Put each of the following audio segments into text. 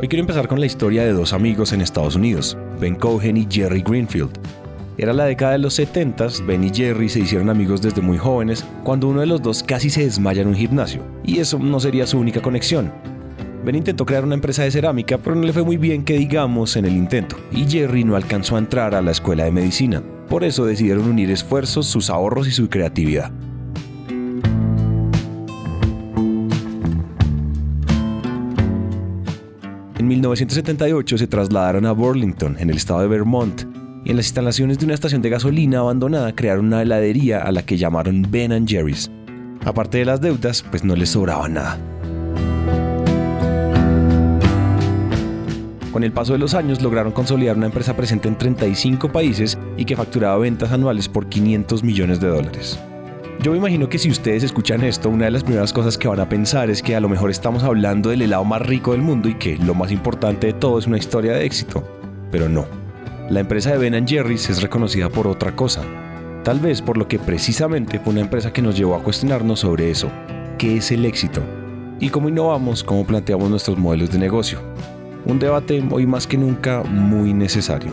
Hoy quiero empezar con la historia de dos amigos en Estados Unidos, Ben Cohen y Jerry Greenfield. Era la década de los 70, Ben y Jerry se hicieron amigos desde muy jóvenes, cuando uno de los dos casi se desmaya en un gimnasio, y eso no sería su única conexión. Ben intentó crear una empresa de cerámica, pero no le fue muy bien que digamos en el intento, y Jerry no alcanzó a entrar a la escuela de medicina. Por eso decidieron unir esfuerzos, sus ahorros y su creatividad. En 1978 se trasladaron a Burlington, en el estado de Vermont, y en las instalaciones de una estación de gasolina abandonada crearon una heladería a la que llamaron Ben Jerry's. Aparte de las deudas, pues no les sobraba nada. Con el paso de los años lograron consolidar una empresa presente en 35 países y que facturaba ventas anuales por 500 millones de dólares. Yo me imagino que si ustedes escuchan esto, una de las primeras cosas que van a pensar es que a lo mejor estamos hablando del helado más rico del mundo y que lo más importante de todo es una historia de éxito. Pero no. La empresa de Ben Jerry's es reconocida por otra cosa. Tal vez por lo que precisamente fue una empresa que nos llevó a cuestionarnos sobre eso. ¿Qué es el éxito? Y cómo innovamos, cómo planteamos nuestros modelos de negocio. Un debate hoy más que nunca muy necesario.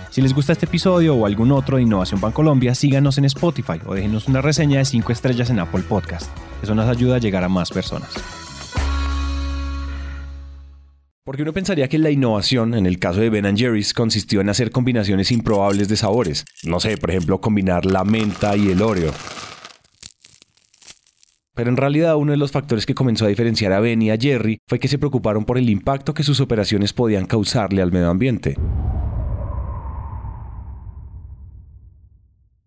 Si les gusta este episodio o algún otro de Innovación Bancolombia, síganos en Spotify o déjenos una reseña de 5 estrellas en Apple Podcast. Eso nos ayuda a llegar a más personas. Porque uno pensaría que la innovación, en el caso de Ben Jerry's, consistió en hacer combinaciones improbables de sabores. No sé, por ejemplo, combinar la menta y el Oreo. Pero en realidad uno de los factores que comenzó a diferenciar a Ben y a Jerry fue que se preocuparon por el impacto que sus operaciones podían causarle al medio ambiente.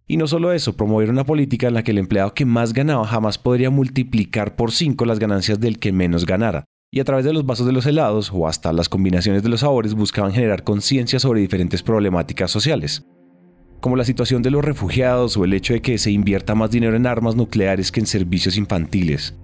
Y no solo eso, promover una política en la que el empleado que más ganaba jamás podría multiplicar por 5 las ganancias del que menos ganara. Y a través de los vasos de los helados o hasta las combinaciones de los sabores buscaban generar conciencia sobre diferentes problemáticas sociales, como la situación de los refugiados o el hecho de que se invierta más dinero en armas nucleares que en servicios infantiles.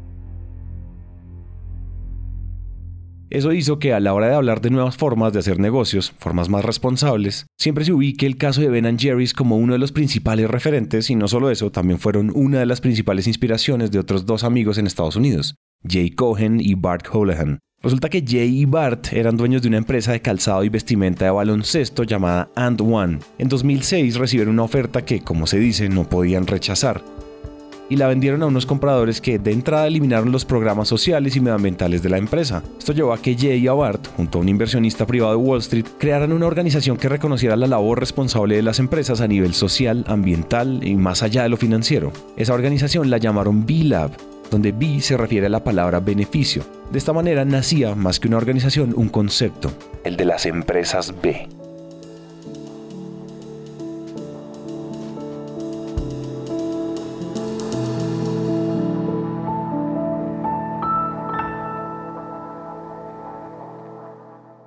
Eso hizo que a la hora de hablar de nuevas formas de hacer negocios, formas más responsables, siempre se ubique el caso de Ben Jerry's como uno de los principales referentes y no solo eso, también fueron una de las principales inspiraciones de otros dos amigos en Estados Unidos, Jay Cohen y Bart Holohan. Resulta que Jay y Bart eran dueños de una empresa de calzado y vestimenta de baloncesto llamada And One. En 2006 recibieron una oferta que, como se dice, no podían rechazar y la vendieron a unos compradores que de entrada eliminaron los programas sociales y medioambientales de la empresa. Esto llevó a que Jay y Bart, junto a un inversionista privado de Wall Street, crearan una organización que reconociera la labor responsable de las empresas a nivel social, ambiental y más allá de lo financiero. Esa organización la llamaron B-Lab, donde B se refiere a la palabra beneficio. De esta manera nacía, más que una organización, un concepto, el de las empresas B.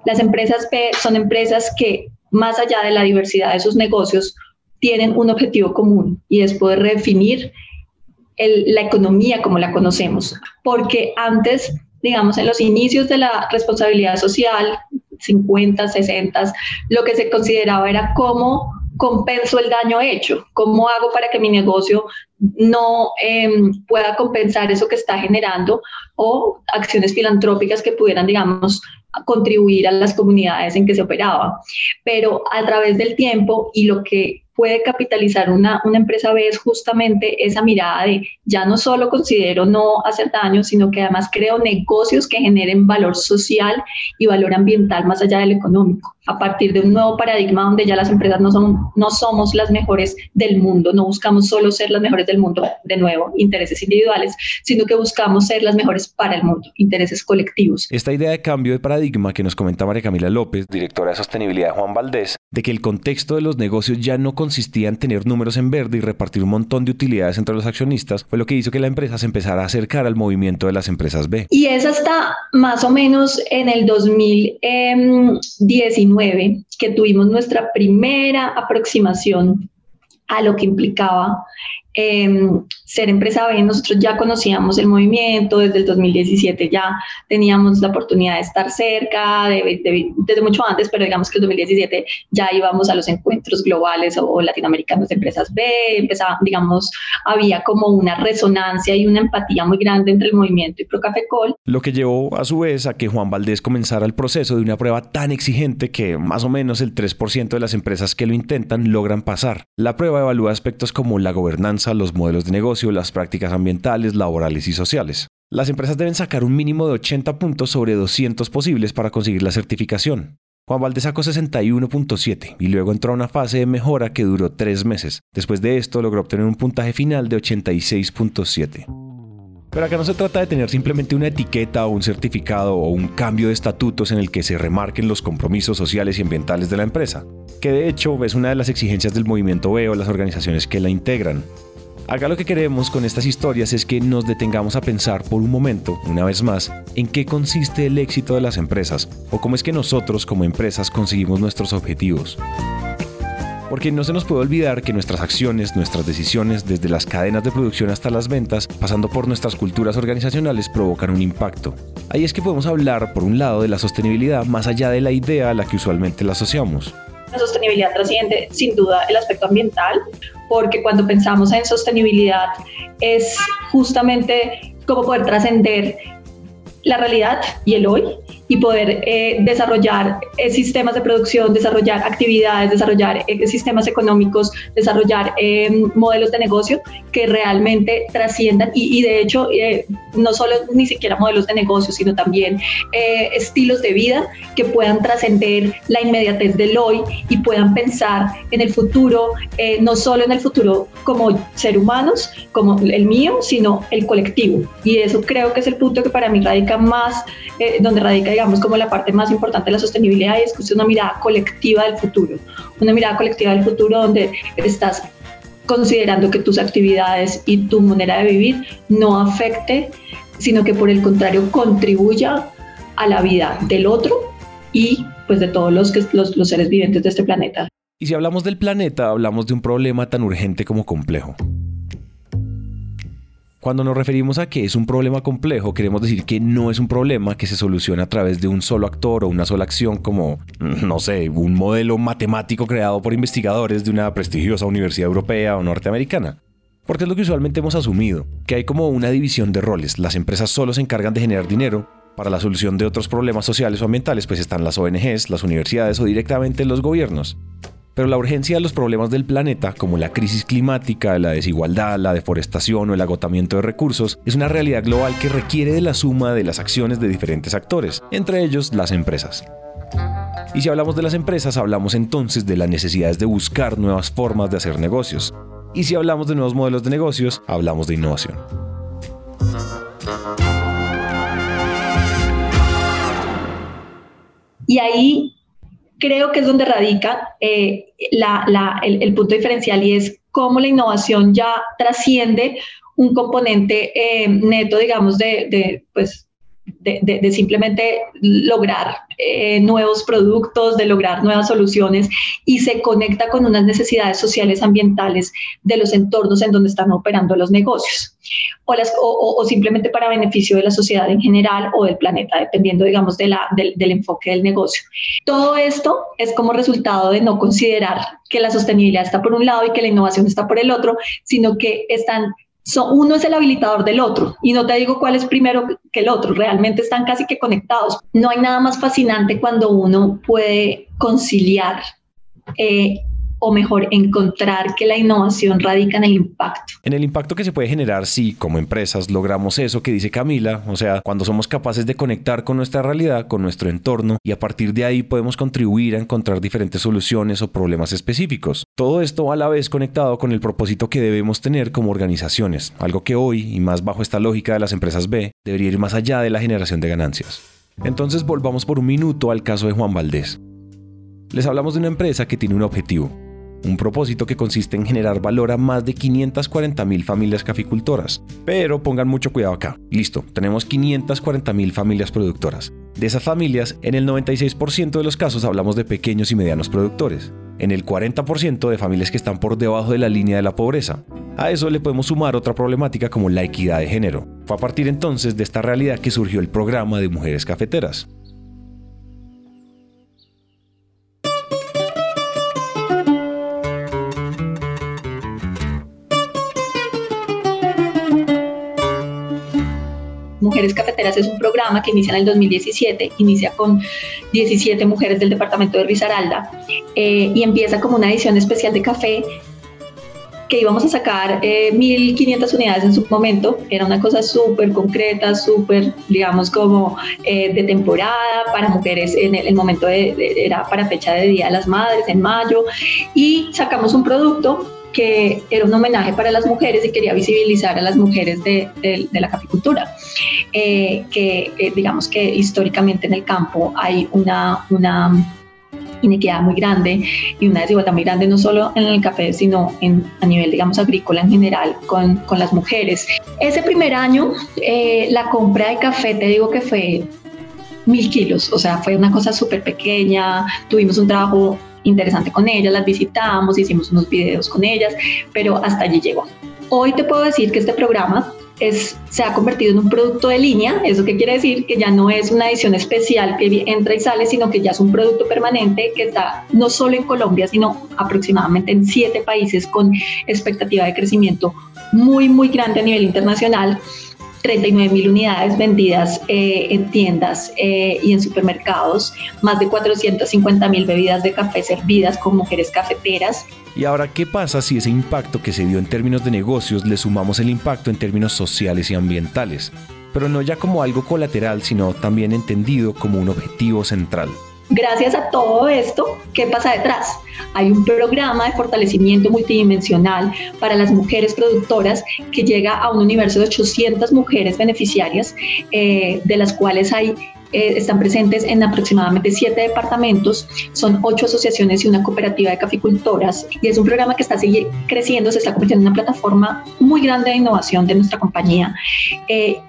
Las empresas P son empresas que, más allá de la diversidad de sus negocios, tienen un objetivo común y es poder redefinir la economía como la conocemos. Porque antes, digamos, en los inicios de la responsabilidad social, 50, 60, lo que se consideraba era cómo compenso el daño hecho, cómo hago para que mi negocio no em, pueda compensar eso que está generando o acciones filantrópicas que pudieran, digamos, contribuir a las comunidades en que se operaba. Pero a través del tiempo y lo que puede capitalizar una, una empresa B es justamente esa mirada de ya no solo considero no hacer daño, sino que además creo negocios que generen valor social y valor ambiental más allá del económico a partir de un nuevo paradigma donde ya las empresas no, son, no somos las mejores del mundo, no buscamos solo ser las mejores del mundo, de nuevo, intereses individuales, sino que buscamos ser las mejores para el mundo, intereses colectivos. Esta idea de cambio de paradigma que nos comenta María Camila López, directora de sostenibilidad de Juan Valdés, de que el contexto de los negocios ya no consistía en tener números en verde y repartir un montón de utilidades entre los accionistas, fue lo que hizo que la empresa se empezara a acercar al movimiento de las empresas B. Y es hasta más o menos en el 2019 que tuvimos nuestra primera aproximación a lo que implicaba Em, ser empresa B, nosotros ya conocíamos el movimiento, desde el 2017 ya teníamos la oportunidad de estar cerca, desde mucho antes, pero digamos que el 2017 ya íbamos a los encuentros globales o, latinoamericanos de empresas B, empezaba, digamos, había como una resonancia y una empatía muy grande entre el movimiento y Procafecol. Lo que llevó a su vez a que Juan Valdés comenzara el proceso de una prueba tan exigente que más o menos el 3% de las empresas que lo intentan logran pasar. La prueba evalúa aspectos como la gobernanza, los modelos de negocio, las prácticas ambientales, laborales y sociales. Las empresas deben sacar un mínimo de 80 puntos sobre 200 posibles para conseguir la certificación. Juan Valdez sacó 61.7 y luego entró a una fase de mejora que duró tres meses. Después de esto logró obtener un puntaje final de 86.7. Pero acá no se trata de tener simplemente una etiqueta o un certificado o un cambio de estatutos en el que se remarquen los compromisos sociales y ambientales de la empresa, que de hecho es una de las exigencias del movimiento B o las organizaciones que la integran. Acá lo que queremos con estas historias es que nos detengamos a pensar por un momento, una vez más, en qué consiste el éxito de las empresas o cómo es que nosotros como empresas conseguimos nuestros objetivos. Porque no se nos puede olvidar que nuestras acciones, nuestras decisiones, desde las cadenas de producción hasta las ventas, pasando por nuestras culturas organizacionales, provocan un impacto. Ahí es que podemos hablar, por un lado, de la sostenibilidad más allá de la idea a la que usualmente la asociamos. La sostenibilidad trasciende sin duda el aspecto ambiental, porque cuando pensamos en sostenibilidad es justamente cómo poder trascender la realidad y el hoy y poder eh, desarrollar eh, sistemas de producción, desarrollar actividades, desarrollar eh, sistemas económicos, desarrollar modelos de negocio que realmente trasciendan y, y de hecho no solo ni siquiera modelos de negocio, sino también estilos de vida que puedan trascender la inmediatez del hoy y puedan pensar en el futuro, no solo en el futuro como ser humanos, como el mío, sino el colectivo. Y eso creo que es el punto que para mí radica más, donde radica digamos, como la parte más importante de la sostenibilidad y es que es una mirada colectiva del futuro, una mirada colectiva del futuro donde estás considerando que tus actividades y tu manera de vivir no afecte, sino que por el contrario contribuya a la vida del otro y pues de todos los, que, los, los seres vivientes de este planeta. Y si hablamos del planeta, hablamos de un problema tan urgente como complejo. Cuando nos referimos a que es un problema complejo, queremos decir que no es un problema que se soluciona a través de un solo actor o una sola acción como, mm, no sé, un modelo matemático creado por investigadores de una prestigiosa universidad europea o norteamericana. Porque es lo que usualmente hemos asumido, que hay como una división de roles. Las empresas solo se encargan de generar dinero, para la solución de otros problemas sociales o ambientales pues están las ONGs, las universidades o directamente los gobiernos. Pero la urgencia de los problemas del planeta, como la crisis climática, la desigualdad, la deforestación o el agotamiento de recursos, es una realidad global que requiere de la suma de las acciones de diferentes actores, entre ellos las empresas. Y si hablamos de las empresas, hablamos entonces de las necesidades de buscar nuevas formas de hacer negocios. Y si hablamos de nuevos modelos de negocios, hablamos de innovación. Y ahí creo que es donde radica eh, el, punto diferencial y es cómo la innovación ya trasciende un componente eh, neto, digamos, de, pues, de, simplemente lograr eh, nuevos productos, de lograr nuevas soluciones y se conecta con unas necesidades sociales ambientales de los entornos en donde están operando los negocios o, simplemente para beneficio de la sociedad en general o del planeta, dependiendo, digamos, del enfoque del negocio. Todo esto es como resultado de no considerar que la sostenibilidad está por un lado y que la innovación está por el otro, sino que están uno es el habilitador del otro y no te digo cuál es primero que el otro, realmente están casi que conectados. No hay nada más fascinante cuando uno puede conciliar eh, o mejor, encontrar que la innovación radica en el impacto. En el impacto que se puede generar si como empresas logramos eso que dice Camila, o sea, cuando somos capaces de conectar con nuestra realidad, con nuestro entorno y a partir de ahí podemos contribuir a encontrar diferentes soluciones o problemas específicos. Todo esto a la vez conectado con el propósito que debemos tener como organizaciones, algo que hoy, y más bajo esta lógica de las empresas B, debería ir más allá de la generación de ganancias. Entonces volvamos por un minuto al caso de Juan Valdés. Les hablamos de una empresa que tiene un objetivo, un propósito que consiste en generar valor a más de 540 mil familias caficultoras. Pero pongan mucho cuidado acá. Listo, tenemos 540 mil familias productoras. De esas familias, en el 96% de los casos hablamos de pequeños y medianos productores. En el 40% de familias que están por debajo de la línea de la pobreza. A eso le podemos sumar otra problemática como la equidad de género. Fue a partir entonces de esta realidad que surgió el programa de mujeres cafeteras. Mujeres Cafeteras es un programa que inicia en el 2017, inicia con 17 mujeres del departamento de Risaralda eh, y empieza como una edición especial de café que íbamos a sacar 1.500 eh, unidades en su momento. Era una cosa súper concreta, súper, digamos, como eh, de temporada para mujeres. En el, momento era para fecha de Día de las Madres, en mayo. Y sacamos un producto que era un homenaje para las mujeres y quería visibilizar a las mujeres de, la capicultura. Eh, que eh, digamos que históricamente en el campo hay una, una inequidad muy grande y una desigualdad muy grande, no solo en el café, sino en, a nivel, digamos, agrícola en general con, con las mujeres. Ese primer año, eh, la compra de café, te digo que fue mil kilos, o sea, fue una cosa súper pequeña, tuvimos un trabajo interesante con ellas, las visitamos, hicimos unos videos con ellas, pero hasta allí llegó. Hoy te puedo decir que este programa es, se ha convertido en un producto de línea, eso que quiere decir que ya no es una edición especial que entra y sale, sino que ya es un producto permanente que está no solo en Colombia, sino aproximadamente en siete países con expectativa de crecimiento muy, muy grande a nivel internacional 39 mil unidades vendidas eh, en tiendas eh, y en supermercados, más de 450 mil bebidas de café servidas con mujeres cafeteras. ¿Y ahora qué pasa si ese impacto que se dio en términos de negocios le sumamos el impacto en términos sociales y ambientales? Pero no ya como algo colateral, sino también entendido como un objetivo central. Gracias a todo esto, ¿qué pasa detrás? Hay un programa de fortalecimiento multidimensional para las mujeres productoras que llega a un universo de 800 mujeres beneficiarias, eh, de las cuales hay eh, están presentes en aproximadamente siete departamentos, son ocho asociaciones y una cooperativa de caficultoras y es un programa que está creciendo, se está convirtiendo en una plataforma muy grande de innovación de nuestra compañía. Eh,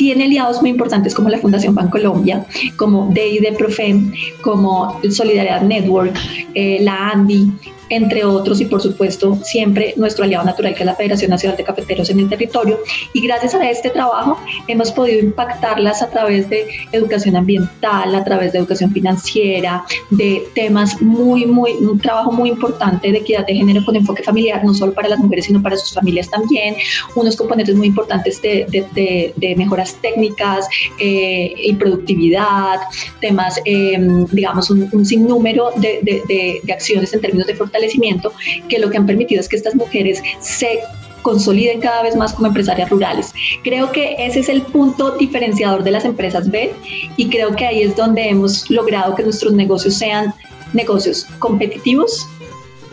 tiene aliados muy importantes como la Fundación Bancolombia, como DID Profem, como Solidaridad Network, eh, la ANDI, entre otros, y por supuesto siempre nuestro aliado natural que es la Federación Nacional de Cafeteros en el territorio. Y gracias a este trabajo hemos podido impactarlas a través de educación ambiental, a través de educación financiera, de temas muy, muy, un trabajo muy importante de equidad de género con enfoque familiar, no solo para las mujeres, sino para sus familias también, unos componentes muy importantes de, de, de, mejoras técnicas eh, y productividad, temas, eh, digamos, un, un sinnúmero de, acciones en términos de fortalecimiento que lo que han permitido es que estas mujeres se consoliden cada vez más como empresarias rurales. Creo que ese es el punto diferenciador de las empresas B y creo que ahí es donde hemos logrado que nuestros negocios sean negocios competitivos,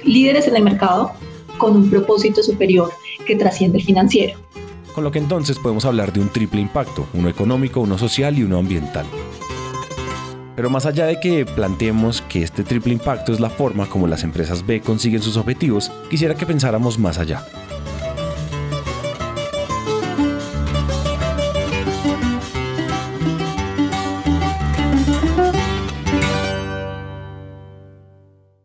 líderes en el mercado, con un propósito superior que trasciende el financiero. Con lo que entonces podemos hablar de un triple impacto, uno económico, uno social y uno ambiental. Pero más allá de que planteemos que este triple impacto es la forma como las empresas B consiguen sus objetivos, quisiera que pensáramos más allá.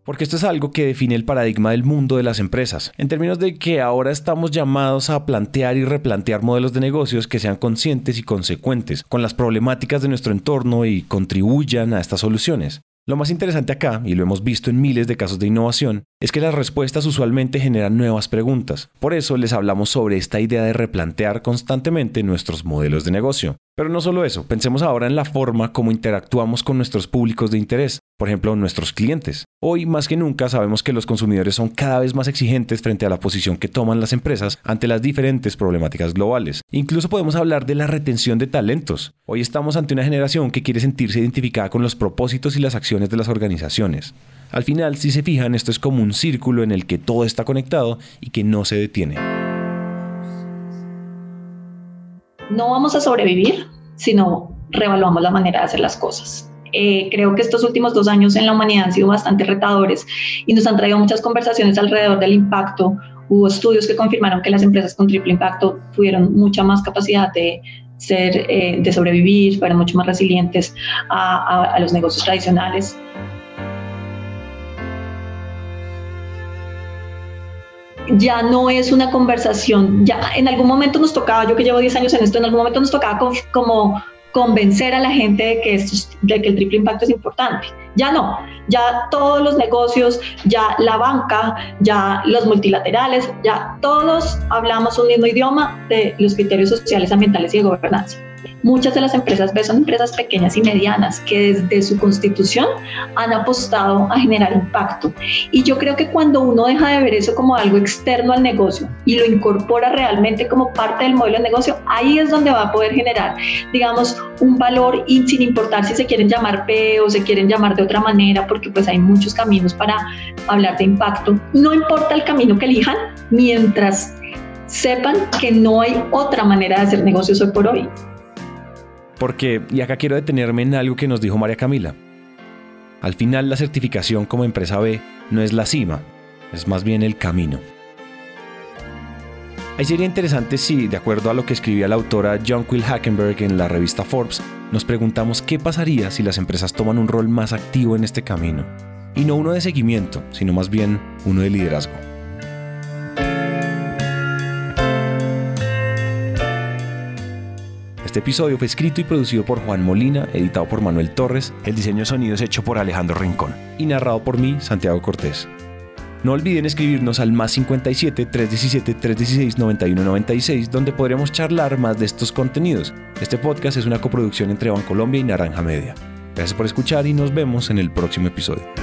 Porque esto es algo que define el paradigma del mundo de las empresas, en términos de que ahora estamos llamados a plantear y replantear modelos de negocios que sean conscientes y consecuentes con las problemáticas de nuestro entorno y contribuyan a estas soluciones. Lo más interesante acá, y lo hemos visto en miles de casos de innovación, es que las respuestas usualmente generan nuevas preguntas. Por eso les hablamos sobre esta idea de replantear constantemente nuestros modelos de negocio. Pero no solo eso, pensemos ahora en la forma como interactuamos con nuestros públicos de interés, por ejemplo, nuestros clientes. Hoy más que nunca sabemos que los consumidores son cada vez más exigentes frente a la posición que toman las empresas ante las diferentes problemáticas globales. Incluso podemos hablar de la retención de talentos. Hoy estamos ante una generación que quiere sentirse identificada con los propósitos y las acciones de las organizaciones. Al final, si se fijan, esto es como un círculo en el que todo está conectado y que no se detiene. No vamos a sobrevivir si no revaluamos la manera de hacer las cosas. Eh, creo que estos últimos dos años en la humanidad han sido bastante retadores y nos han traído muchas conversaciones alrededor del impacto. Hubo estudios que confirmaron que las empresas con triple impacto tuvieron mucha más capacidad de ser, eh, de sobrevivir, fueron mucho más resilientes a los negocios tradicionales. Ya no es una conversación, ya en algún momento nos tocaba, yo que llevo 10 años en esto, en algún momento nos tocaba como convencer a la gente de que, de que el triple impacto es importante. Ya no, ya todos los negocios, ya la banca, ya los multilaterales, ya todos hablamos un mismo idioma de los criterios sociales, ambientales y de gobernanza. Muchas de las empresas B son empresas pequeñas y medianas que desde su constitución han apostado a generar impacto. Y yo creo que cuando uno deja de ver eso como algo externo al negocio y lo incorpora realmente como parte del modelo de negocio, ahí es donde va a poder generar, digamos, un valor y sin importar si se quieren llamar P o se quieren llamar de otra manera, porque pues hay muchos caminos para hablar de impacto. No importa el camino que elijan, mientras sepan que no hay otra manera de hacer negocios hoy por hoy. Porque, y acá quiero detenerme en algo que nos dijo María Camila. Al final la certificación como empresa B no es la cima, es más bien el camino. Ahí sería interesante si, de acuerdo a lo que escribía la autora John Quill Hackenberg en la revista Forbes, nos preguntamos qué pasaría si las empresas toman un rol más activo en este camino. Y no uno de seguimiento, sino más bien uno de liderazgo. Este episodio fue escrito y producido por Juan Molina, editado por Manuel Torres, el diseño de sonido es hecho por Alejandro Rincón y narrado por mí, Santiago Cortés. No olviden escribirnos al más 57 317 316 9196 donde podremos charlar más de estos contenidos. Este podcast es una coproducción entre Bancolombia y Naranja Media. Gracias por escuchar y nos vemos en el próximo episodio.